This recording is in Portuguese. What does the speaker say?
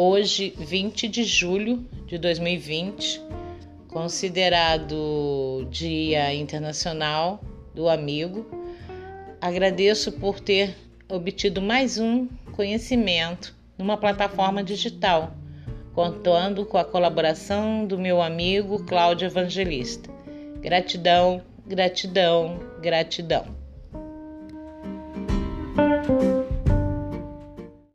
hoje, 20 de julho de 2020, considerado Dia Internacional do Amigo. Agradeço por ter obtido mais um conhecimento numa plataforma digital, contando com a colaboração do meu amigo Cláudio Evangelista. Gratidão, gratidão, gratidão.